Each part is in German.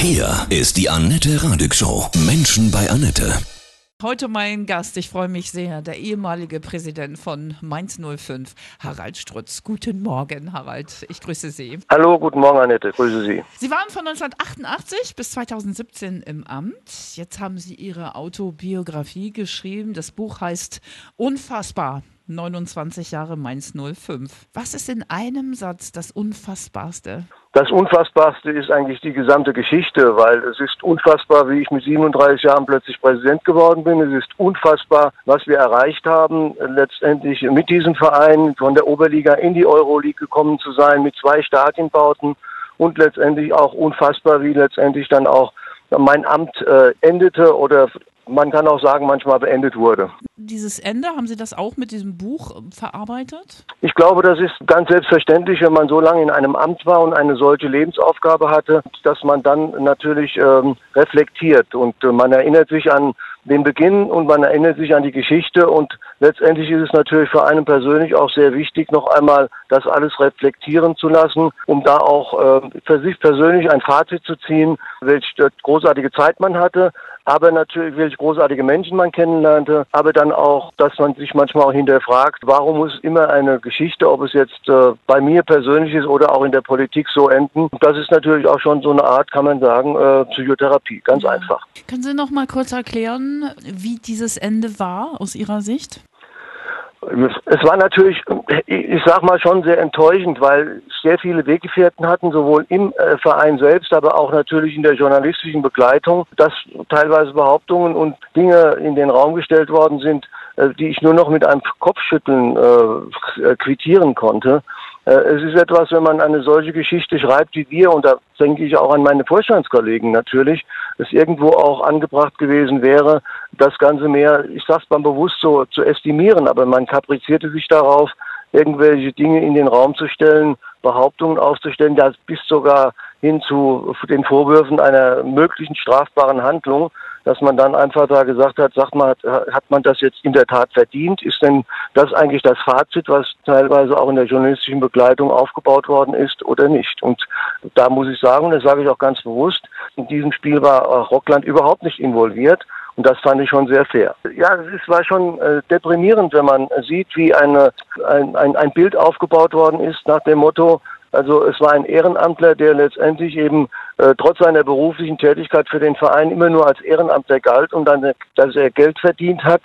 Hier ist die Annette Radig Show. Menschen bei Annette. Heute mein Gast, ich freue mich sehr, der ehemalige Präsident von Mainz 05, Harald Strutz. Guten Morgen, Harald. Ich grüße Sie. Hallo, guten Morgen, Annette. Grüße Sie. Sie waren von 1988 bis 2017 im Amt. Jetzt haben Sie Ihre Autobiografie geschrieben. Das Buch heißt Unfassbar. 29 Jahre Mainz 05. Was ist in einem Satz das Unfassbarste? Das Unfassbarste ist eigentlich die gesamte Geschichte, weil es ist unfassbar, wie ich mit 37 Jahren plötzlich Präsident geworden bin. Es ist unfassbar, was wir erreicht haben, letztendlich mit diesem Verein von der Oberliga in die Euroleague gekommen zu sein, mit zwei Stadienbauten und letztendlich auch unfassbar, wie letztendlich dann auch mein Amt äh, endete oder man kann auch sagen, manchmal beendet wurde. Dieses Ende, haben Sie das auch mit diesem Buch ähm, verarbeitet? Ich glaube, das ist ganz selbstverständlich, wenn man so lange in einem Amt war und eine solche Lebensaufgabe hatte, dass man dann natürlich ähm, reflektiert und äh, man erinnert sich an den Beginn und man erinnert sich an die Geschichte und letztendlich ist es natürlich für einen persönlich auch sehr wichtig, noch einmal das alles reflektieren zu lassen, um da auch äh, für sich persönlich ein Fazit zu ziehen, welche großartige Zeit man hatte, aber natürlich welche großartige Menschen man kennenlernte, aber dann auch, dass man sich manchmal auch hinterfragt, warum muss immer eine Geschichte, ob es jetzt äh, bei mir persönlich ist oder auch in der Politik so enden. Das ist natürlich auch schon so eine Art, kann man sagen, äh, Psychotherapie, ganz ja. einfach. Können Sie noch mal kurz erklären, wie dieses Ende war aus Ihrer Sicht? Es war natürlich, ich sag mal schon sehr enttäuschend, weil sehr viele Weggefährten hatten, sowohl im äh, Verein selbst, aber auch natürlich in der journalistischen Begleitung, dass teilweise Behauptungen und Dinge in den Raum gestellt worden sind, äh, die ich nur noch mit einem Kopfschütteln äh, quittieren konnte. Äh, es ist etwas, wenn man eine solche Geschichte schreibt wie wir, und da denke ich auch an meine Vorstandskollegen natürlich, es irgendwo auch angebracht gewesen wäre, das Ganze mehr, ich sag's mal bewusst so, zu estimieren, aber man kaprizierte sich darauf, irgendwelche Dinge in den Raum zu stellen, Behauptungen aufzustellen, das bis sogar hin zu den Vorwürfen einer möglichen strafbaren Handlung, dass man dann einfach da gesagt hat, sagt mal, hat man das jetzt in der Tat verdient? Ist denn das eigentlich das Fazit, was teilweise auch in der journalistischen Begleitung aufgebaut worden ist oder nicht? Und da muss ich sagen, das sage ich auch ganz bewusst, in diesem Spiel war Rockland überhaupt nicht involviert. Und das fand ich schon sehr fair. Ja, es war schon äh, deprimierend, wenn man sieht, wie eine, ein, ein, ein Bild aufgebaut worden ist nach dem Motto, also es war ein Ehrenamtler, der letztendlich eben äh, trotz seiner beruflichen Tätigkeit für den Verein immer nur als Ehrenamtler galt und dann, dass er Geld verdient hat.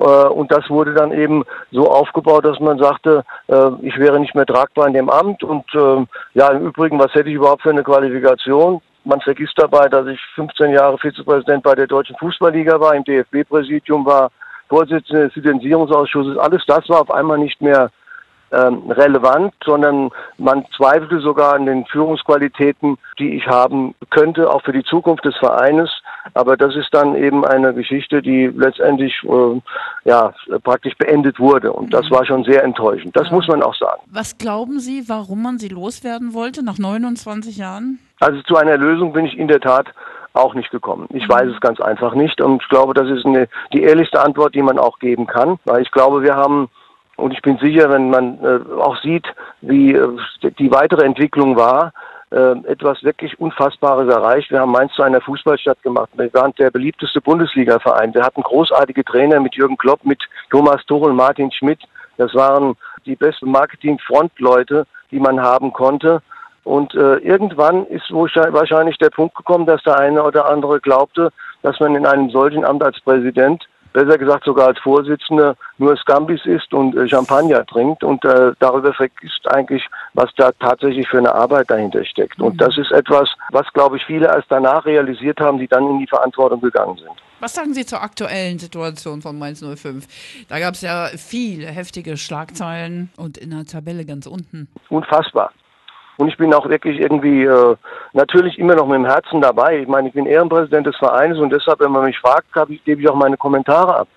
Äh, und das wurde dann eben so aufgebaut, dass man sagte, äh, ich wäre nicht mehr tragbar in dem Amt. Und äh, ja, im Übrigen, was hätte ich überhaupt für eine Qualifikation? Man vergisst dabei, dass ich 15 Jahre Vizepräsident bei der Deutschen Fußballliga war, im DFB-Präsidium war, Vorsitzender des Lizenzierungsausschusses. Alles das war auf einmal nicht mehr ähm, relevant, sondern man zweifelte sogar an den Führungsqualitäten, die ich haben könnte, auch für die Zukunft des Vereines. Aber das ist dann eben eine Geschichte, die letztendlich äh, ja praktisch beendet wurde. Und das mhm. war schon sehr enttäuschend. Das muss man auch sagen. Was glauben Sie, warum man sie loswerden wollte nach 29 Jahren? Also zu einer Lösung bin ich in der Tat auch nicht gekommen. Ich weiß es ganz einfach nicht und ich glaube, das ist eine, die ehrlichste Antwort, die man auch geben kann, weil ich glaube, wir haben und ich bin sicher, wenn man äh, auch sieht, wie äh, die weitere Entwicklung war, äh, etwas wirklich Unfassbares erreicht. Wir haben Mainz zu einer Fußballstadt gemacht. Wir waren der beliebteste Bundesliga-Verein. Wir hatten großartige Trainer mit Jürgen Klopp, mit Thomas Tuchel, Martin Schmidt. Das waren die besten Marketing-Frontleute, die man haben konnte. Und äh, irgendwann ist wahrscheinlich der Punkt gekommen, dass der eine oder andere glaubte, dass man in einem solchen Amt als Präsident besser gesagt sogar als Vorsitzender nur Scambis isst und äh, Champagner trinkt und äh, darüber vergisst eigentlich, was da tatsächlich für eine Arbeit dahinter steckt. Mhm. Und das ist etwas, was, glaube ich, viele erst danach realisiert haben, die dann in die Verantwortung gegangen sind. Was sagen Sie zur aktuellen Situation von Mainz 05? Da gab es ja viele heftige Schlagzeilen und in der Tabelle ganz unten. Unfassbar. Und ich bin auch wirklich irgendwie äh, natürlich immer noch mit dem Herzen dabei. Ich meine, ich bin Ehrenpräsident des Vereins und deshalb, wenn man mich fragt, ich, gebe ich auch meine Kommentare ab.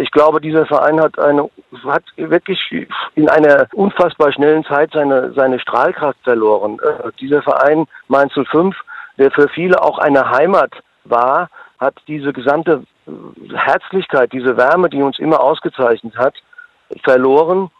Ich glaube, dieser Verein hat eine hat wirklich in einer unfassbar schnellen Zeit seine seine Strahlkraft verloren. Äh, dieser Verein Mainz 05, der für viele auch eine Heimat war, hat diese gesamte Herzlichkeit, diese Wärme, die uns immer ausgezeichnet hat, verloren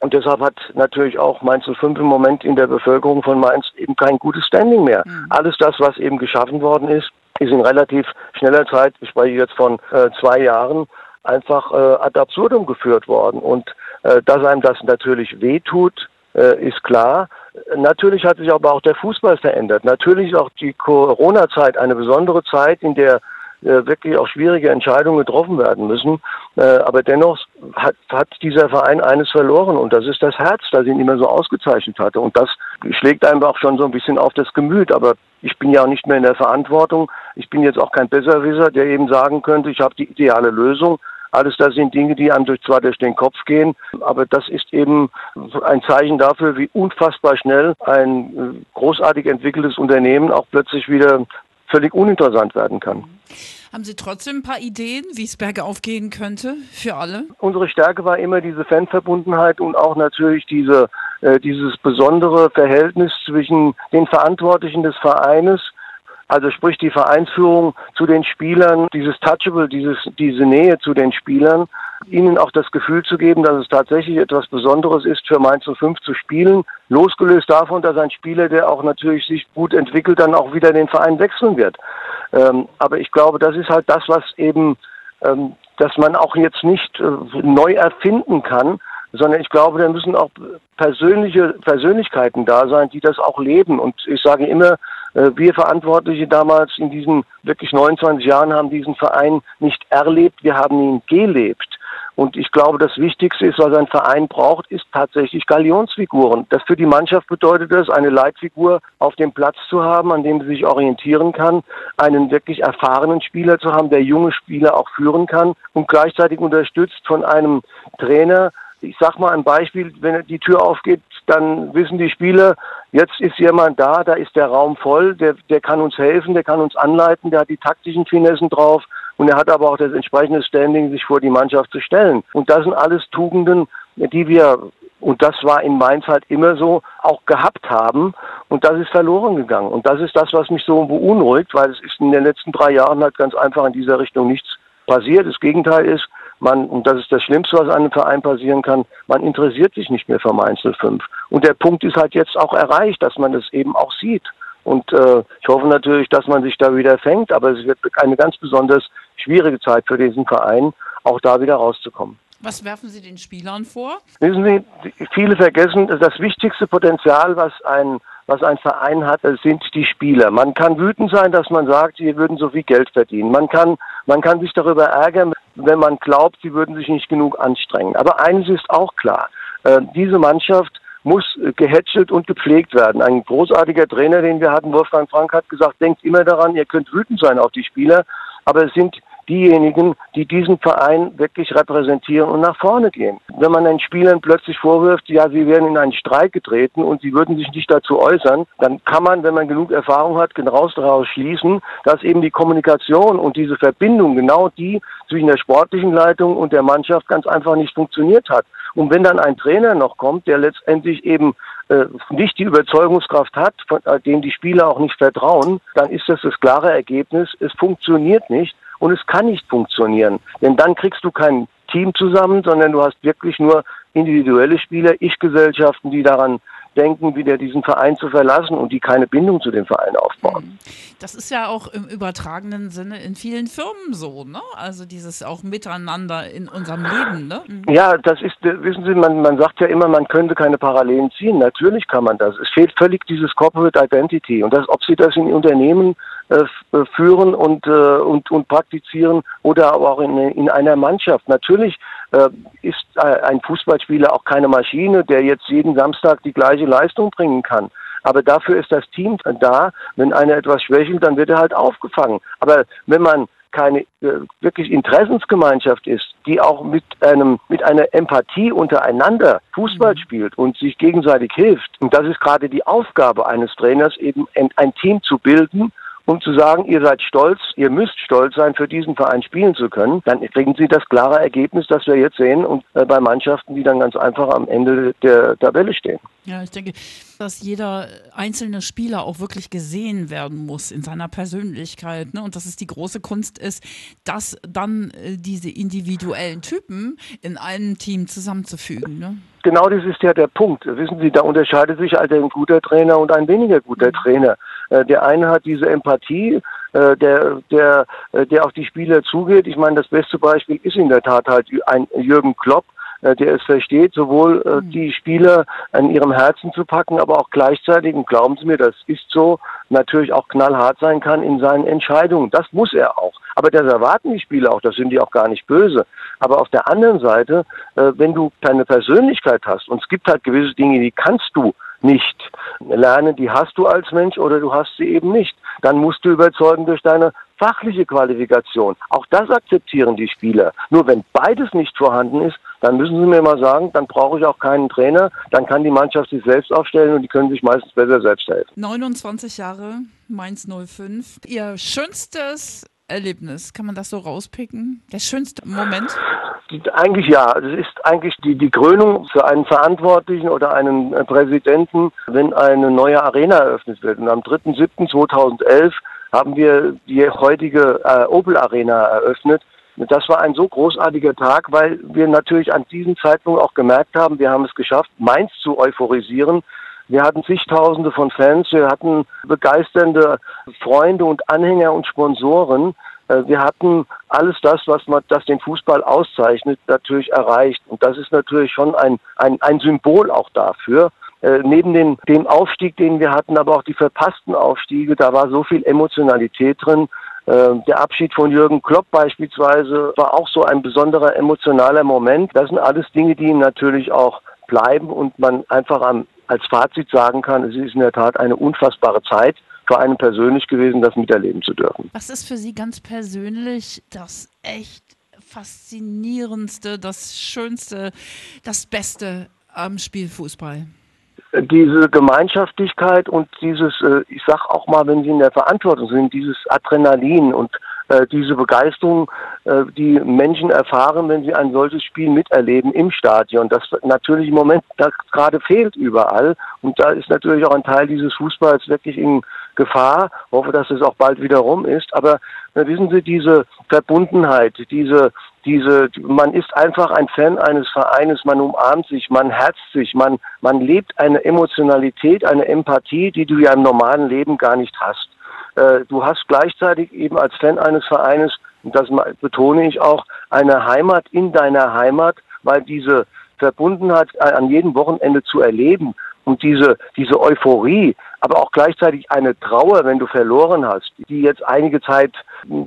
Und deshalb hat natürlich auch Mainz 05 im Moment in der Bevölkerung von Mainz eben kein gutes Standing mehr. Mhm. Alles das, was eben geschaffen worden ist, ist in relativ schneller Zeit, ich spreche jetzt von äh, zwei Jahren, einfach äh, ad absurdum geführt worden. Und äh, dass einem das natürlich wehtut, äh, ist klar. Natürlich hat sich aber auch der Fußball verändert. Natürlich ist auch die Corona-Zeit eine besondere Zeit, in der wirklich auch schwierige Entscheidungen getroffen werden müssen. Äh, aber dennoch hat, hat dieser Verein eines verloren und das ist das Herz, das ihn immer so ausgezeichnet hatte. Und das schlägt einfach schon so ein bisschen auf das Gemüt. Aber ich bin ja auch nicht mehr in der Verantwortung. Ich bin jetzt auch kein Besserwisser, der eben sagen könnte, ich habe die ideale Lösung. Alles das sind Dinge, die einem durch, zwar durch den Kopf gehen, aber das ist eben ein Zeichen dafür, wie unfassbar schnell ein äh, großartig entwickeltes Unternehmen auch plötzlich wieder völlig uninteressant werden kann. Haben Sie trotzdem ein paar Ideen, wie es bergauf gehen könnte für alle? Unsere Stärke war immer diese Fanverbundenheit und auch natürlich diese, äh, dieses besondere Verhältnis zwischen den Verantwortlichen des Vereines also sprich die Vereinsführung zu den Spielern, dieses Touchable, dieses, diese Nähe zu den Spielern, ihnen auch das Gefühl zu geben, dass es tatsächlich etwas Besonderes ist, für Mainz 05 zu spielen, losgelöst davon, dass ein Spieler, der auch natürlich sich gut entwickelt, dann auch wieder den Verein wechseln wird. Ähm, aber ich glaube, das ist halt das, was eben, ähm, dass man auch jetzt nicht äh, neu erfinden kann, sondern ich glaube, da müssen auch persönliche Persönlichkeiten da sein, die das auch leben. Und ich sage immer, wir Verantwortliche damals in diesen wirklich 29 Jahren haben diesen Verein nicht erlebt, wir haben ihn gelebt. Und ich glaube, das Wichtigste ist, was ein Verein braucht, ist tatsächlich Galionsfiguren. Das für die Mannschaft bedeutet es, eine Leitfigur auf dem Platz zu haben, an dem sie sich orientieren kann, einen wirklich erfahrenen Spieler zu haben, der junge Spieler auch führen kann und gleichzeitig unterstützt von einem Trainer, ich sag mal ein Beispiel, wenn die Tür aufgeht, dann wissen die Spieler, jetzt ist jemand da, da ist der Raum voll, der, der kann uns helfen, der kann uns anleiten, der hat die taktischen Finessen drauf und er hat aber auch das entsprechende Standing, sich vor die Mannschaft zu stellen. Und das sind alles Tugenden, die wir, und das war in Mainz halt immer so, auch gehabt haben. Und das ist verloren gegangen. Und das ist das, was mich so beunruhigt, weil es ist in den letzten drei Jahren halt ganz einfach in dieser Richtung nichts passiert. Das Gegenteil ist, man, und das ist das Schlimmste, was einem Verein passieren kann, man interessiert sich nicht mehr für Mainz 05. Und der Punkt ist halt jetzt auch erreicht, dass man das eben auch sieht. Und äh, ich hoffe natürlich, dass man sich da wieder fängt, aber es wird eine ganz besonders schwierige Zeit für diesen Verein, auch da wieder rauszukommen. Was werfen Sie den Spielern vor? Wissen Sie, viele vergessen, das wichtigste Potenzial, was ein was ein Verein hat, sind die Spieler. Man kann wütend sein, dass man sagt, sie würden so viel Geld verdienen. Man kann, man kann sich darüber ärgern, wenn man glaubt, sie würden sich nicht genug anstrengen. Aber eines ist auch klar. Äh, diese Mannschaft muss gehätschelt und gepflegt werden. Ein großartiger Trainer, den wir hatten, Wolfgang Frank, hat gesagt, denkt immer daran, ihr könnt wütend sein auf die Spieler, aber es sind diejenigen, die diesen Verein wirklich repräsentieren und nach vorne gehen. Wenn man den Spielern plötzlich vorwirft, ja, sie werden in einen Streik getreten und sie würden sich nicht dazu äußern, dann kann man, wenn man genug Erfahrung hat, genau daraus schließen, dass eben die Kommunikation und diese Verbindung, genau die zwischen der sportlichen Leitung und der Mannschaft ganz einfach nicht funktioniert hat. Und wenn dann ein Trainer noch kommt, der letztendlich eben äh, nicht die Überzeugungskraft hat, von äh, dem die Spieler auch nicht vertrauen, dann ist das das klare Ergebnis. Es funktioniert nicht und es kann nicht funktionieren. Denn dann kriegst du kein Team zusammen, sondern du hast wirklich nur individuelle Spieler, Ich-Gesellschaften, die daran denken, wieder diesen Verein zu verlassen und die keine Bindung zu dem Verein aufbauen. Mhm. Das ist ja auch im übertragenen Sinne in vielen Firmen so, ne? Also dieses auch Miteinander in unserem Leben, ne? Mhm. Ja, das ist, wissen Sie, man, man sagt ja immer, man könnte keine Parallelen ziehen. Natürlich kann man das. Es fehlt völlig dieses Corporate Identity. Und das, ob Sie das in Unternehmen äh, äh, führen und, äh, und, und praktizieren oder aber auch in, in einer Mannschaft. Natürlich äh, ist äh, ein Fußballspieler auch keine Maschine, der jetzt jeden Samstag die gleiche Leistung bringen kann. Aber dafür ist das Team da. Wenn einer etwas schwächelt, dann wird er halt aufgefangen. Aber wenn man keine äh, wirklich Interessensgemeinschaft ist, die auch mit einem mit einer Empathie untereinander Fußball mhm. spielt und sich gegenseitig hilft. Und das ist gerade die Aufgabe eines Trainers, eben ein, ein Team zu bilden um zu sagen, ihr seid stolz, ihr müsst stolz sein, für diesen Verein spielen zu können, dann kriegen sie das klare Ergebnis, das wir jetzt sehen und äh, bei Mannschaften, die dann ganz einfach am Ende der Tabelle stehen. Ja, ich denke, dass jeder einzelne Spieler auch wirklich gesehen werden muss in seiner Persönlichkeit. Ne? Und dass es die große Kunst ist, das dann äh, diese individuellen Typen in einem Team zusammenzufügen. Ne? Genau das ist ja der Punkt. Wissen Sie, da unterscheidet sich halt ein guter Trainer und ein weniger guter mhm. Trainer. Äh, der eine hat diese Empathie, äh, der, der, äh, der auf die Spieler zugeht. Ich meine, das beste Beispiel ist in der Tat halt ein Jürgen Klopp, der es versteht, sowohl mhm. die Spieler an ihrem Herzen zu packen, aber auch gleichzeitig, und glauben Sie mir, das ist so, natürlich auch knallhart sein kann in seinen Entscheidungen. Das muss er auch. Aber das erwarten die Spieler auch, das sind die auch gar nicht böse. Aber auf der anderen Seite, wenn du deine Persönlichkeit hast, und es gibt halt gewisse Dinge, die kannst du nicht lernen, die hast du als Mensch oder du hast sie eben nicht. Dann musst du überzeugen durch deine fachliche Qualifikation. Auch das akzeptieren die Spieler. Nur wenn beides nicht vorhanden ist, dann müssen sie mir mal sagen, dann brauche ich auch keinen Trainer, dann kann die Mannschaft sich selbst aufstellen und die können sich meistens besser selbst helfen. 29 Jahre, Mainz 05. Ihr schönstes Erlebnis, kann man das so rauspicken? Der schönste Moment? Eigentlich ja. Das ist eigentlich die, die Krönung für einen Verantwortlichen oder einen äh, Präsidenten, wenn eine neue Arena eröffnet wird. Und am 3.7.2011 haben wir die heutige äh, Opel Arena eröffnet. Das war ein so großartiger Tag, weil wir natürlich an diesem Zeitpunkt auch gemerkt haben, wir haben es geschafft, Mainz zu euphorisieren. Wir hatten zigtausende von Fans, wir hatten begeisternde Freunde und Anhänger und Sponsoren. Äh, wir hatten alles das, was man, das den Fußball auszeichnet, natürlich erreicht. Und das ist natürlich schon ein, ein, ein Symbol auch dafür. Äh, neben den, dem Aufstieg, den wir hatten, aber auch die verpassten Aufstiege, da war so viel Emotionalität drin. Äh, der Abschied von Jürgen Klopp beispielsweise war auch so ein besonderer emotionaler Moment. Das sind alles Dinge, die natürlich auch bleiben und man einfach am, als Fazit sagen kann, es ist in der Tat eine unfassbare Zeit für einen persönlich gewesen, das miterleben zu dürfen. Was ist für Sie ganz persönlich das echt faszinierendste, das Schönste, das Beste am Spielfußball? Diese Gemeinschaftlichkeit und dieses, äh, ich sag auch mal, wenn Sie in der Verantwortung sind, dieses Adrenalin und äh, diese Begeisterung, äh, die Menschen erfahren, wenn sie ein solches Spiel miterleben im Stadion. Das natürlich im Moment das gerade fehlt überall. Und da ist natürlich auch ein Teil dieses Fußballs wirklich in Gefahr. Ich hoffe, dass es auch bald wieder rum ist. Aber äh, wissen Sie, diese Verbundenheit, diese diese, man ist einfach ein Fan eines Vereines, man umarmt sich, man herzt sich, man, man lebt eine Emotionalität, eine Empathie, die du ja im normalen Leben gar nicht hast. Äh, du hast gleichzeitig eben als Fan eines Vereines, und das betone ich auch, eine Heimat in deiner Heimat, weil diese Verbundenheit an jedem Wochenende zu erleben und diese, diese Euphorie, aber auch gleichzeitig eine Trauer, wenn du verloren hast, die jetzt einige Zeit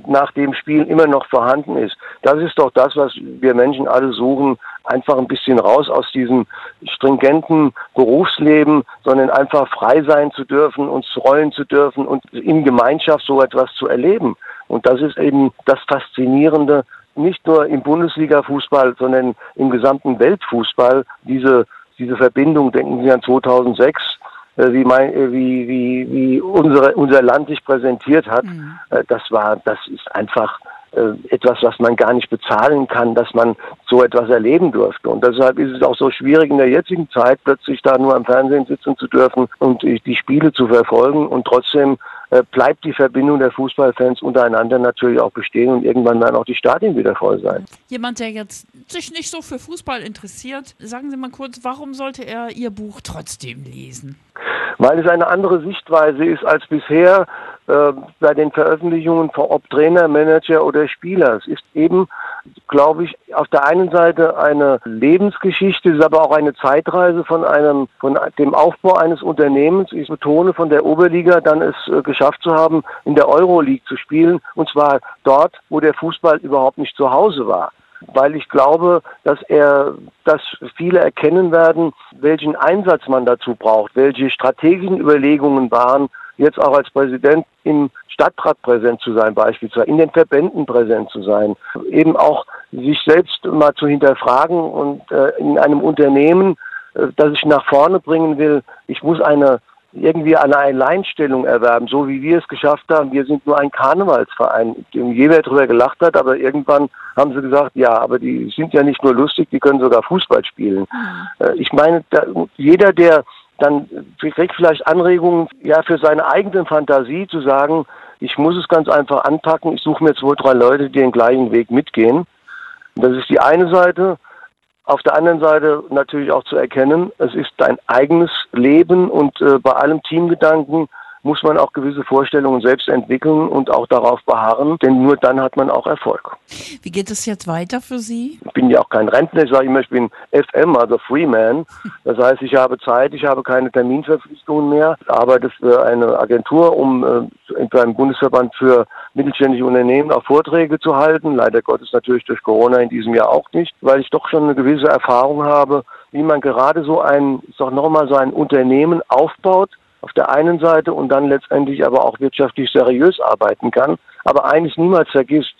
nach dem Spiel immer noch vorhanden ist. Das ist doch das, was wir Menschen alle suchen, einfach ein bisschen raus aus diesem stringenten Berufsleben, sondern einfach frei sein zu dürfen, uns rollen zu dürfen und in Gemeinschaft so etwas zu erleben. Und das ist eben das Faszinierende, nicht nur im Bundesliga-Fußball, sondern im gesamten Weltfußball, diese diese Verbindung, denken Sie an 2006, äh, wie, mein, äh, wie, wie, wie unsere, unser Land sich präsentiert hat, mhm. Äh, das war, das ist einfach etwas, was man gar nicht bezahlen kann, dass man so etwas erleben durfte. Und deshalb ist es auch so schwierig in der jetzigen Zeit, plötzlich da nur am Fernsehen sitzen zu dürfen und die Spiele zu verfolgen und trotzdem äh, bleibt die Verbindung der Fußballfans untereinander natürlich auch bestehen und irgendwann werden auch die Stadien wieder voll sein. Jemand, der jetzt sich nicht so für Fußball interessiert, sagen Sie mal kurz, warum sollte er Ihr Buch trotzdem lesen? Weil es eine andere Sichtweise ist als bisher äh, bei den Veröffentlichungen ob Trainer, Manager oder Spieler. Es ist eben glaube ich, auf der einen Seite eine Lebensgeschichte, ist aber auch eine Zeitreise von einem, von dem Aufbau eines Unternehmens. Ich betone von der Oberliga dann es äh, geschafft zu haben, in der Euroleague zu spielen. Und zwar dort, wo der Fußball überhaupt nicht zu Hause war weil ich glaube, dass er, dass viele erkennen werden, welchen Einsatz man dazu braucht, welche strategischen Überlegungen waren, jetzt auch als Präsident im Stadtrat präsent zu sein, beispielsweise in den Verbänden präsent zu sein, eben auch sich selbst mal zu hinterfragen und äh, in einem Unternehmen, äh, das ich nach vorne bringen will, ich muss eine irgendwie eine Alleinstellung erwerben, so wie wir es geschafft haben. Wir sind nur ein Karnevalsverein, dem jeder darüber gelacht hat, aber irgendwann haben sie gesagt, ja, aber die sind ja nicht nur lustig, die können sogar Fußball spielen. Mhm. Äh, ich meine, da, jeder, der dann kriegt vielleicht Anregungen ja für seine eigene Fantasie zu sagen, ich muss es ganz einfach anpacken, ich suche mir zwei, drei Leute, die den gleichen Weg mitgehen. Das ist die eine Seite. Auf der anderen Seite natürlich auch zu erkennen, es ist dein eigenes Leben und äh, bei allem Teamgedanken muss man auch gewisse Vorstellungen selbst entwickeln und auch darauf beharren, denn nur dann hat man auch Erfolg. Wie geht es jetzt weiter für Sie? Ich bin ja auch kein Rentner, ich sage immer, ich bin FM, also Freeman. Das heißt, ich habe Zeit, ich habe keine Terminverpflichtungen mehr, ich arbeite für eine Agentur, um äh, beim Bundesverband für mittelständische Unternehmen auch Vorträge zu halten. Leider Gottes natürlich durch Corona in diesem Jahr auch nicht, weil ich doch schon eine gewisse Erfahrung habe, wie man gerade so ein, ich sag nochmal, so ein Unternehmen aufbaut, auf der einen Seite und dann letztendlich aber auch wirtschaftlich seriös arbeiten kann. Aber eines niemals vergisst,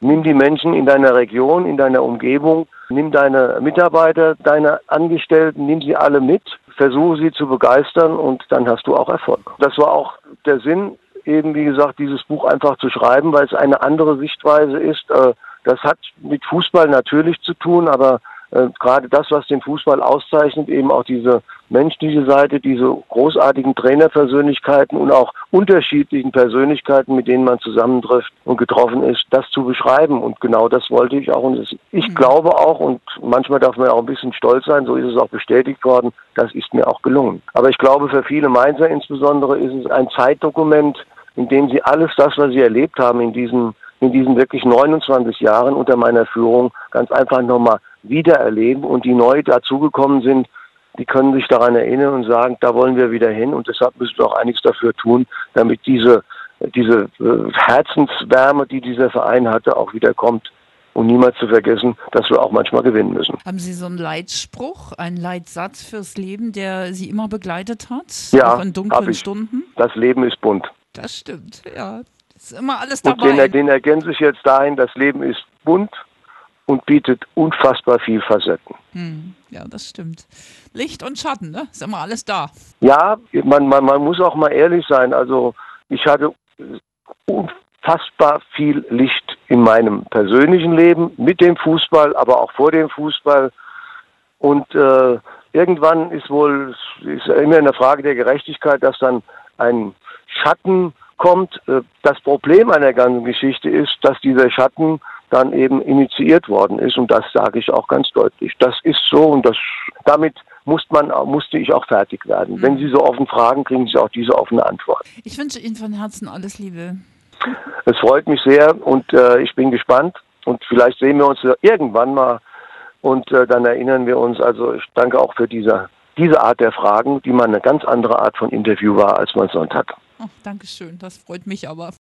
nimm die Menschen in deiner Region, in deiner Umgebung, nimm deine Mitarbeiter, deine Angestellten, nimm sie alle mit, versuche sie zu begeistern und dann hast du auch Erfolg. Das war auch der Sinn, eben wie gesagt, dieses Buch einfach zu schreiben, weil es eine andere Sichtweise ist. Äh, das hat mit Fußball natürlich zu tun, aber äh, gerade das, was den Fußball auszeichnet, eben auch diese menschliche Seite, diese großartigen Trainerpersönlichkeiten und auch unterschiedlichen Persönlichkeiten, mit denen man zusammentrifft und getroffen ist, das zu beschreiben. Und genau das wollte ich auch. Und ich mhm. glaube auch, und manchmal darf man auch ein bisschen stolz sein, so ist es auch bestätigt worden, das ist mir auch gelungen. Aber ich glaube, für viele Mainzer insbesondere ist es ein Zeitdokument, in dem sie alles das, was sie erlebt haben in diesen in diesen wirklich 29 Jahren unter meiner Führung ganz einfach nochmal wiedererleben und die neu dazugekommen sind, die können sich daran erinnern und sagen, da wollen wir wieder hin und deshalb müssen wir auch einiges dafür tun, damit diese, diese äh, Herzenswärme, die dieser Verein hatte, auch wieder kommt. Und niemals zu vergessen, dass wir auch manchmal gewinnen müssen. Haben Sie so einen Leitspruch, einen Leitsatz fürs Leben, der Sie immer begleitet hat? Ja, auch in dunklen Stunden? Das Leben ist bunt. Das stimmt, ja. Das ist immer alles dabei. Und den, den ergänze ich jetzt dahin, das Leben ist bunt und bietet unfassbar viel Facetten. Hm, ja, das stimmt. Licht und Schatten, ne? Ist immer alles da. Ja, man, man, man muss auch mal ehrlich sein. Also ich hatte unfassbar viel Licht in meinem persönlichen Leben, mit dem Fußball, aber auch vor dem Fußball. Und äh, irgendwann ist wohl, ist immer eine Frage der Gerechtigkeit, dass dann ein Schatten kommt. Äh, das Problem an der ganzen Geschichte ist, dass dieser Schatten dann eben initiiert worden ist. Und das sage ich auch ganz deutlich. Das ist so und das, damit muss man, musste ich auch fertig werden. Mhm. Wenn Sie so offen fragen, kriegen Sie auch diese offene Antwort. Ich wünsche Ihnen von Herzen alles Liebe. Es freut mich sehr und äh, ich bin gespannt und vielleicht sehen wir uns irgendwann mal und äh, dann erinnern wir uns. Also ich danke auch für diese, diese Art der Fragen, die mal eine ganz andere Art von Interview war, als man sonst hat. Oh, Dankeschön, das freut mich aber.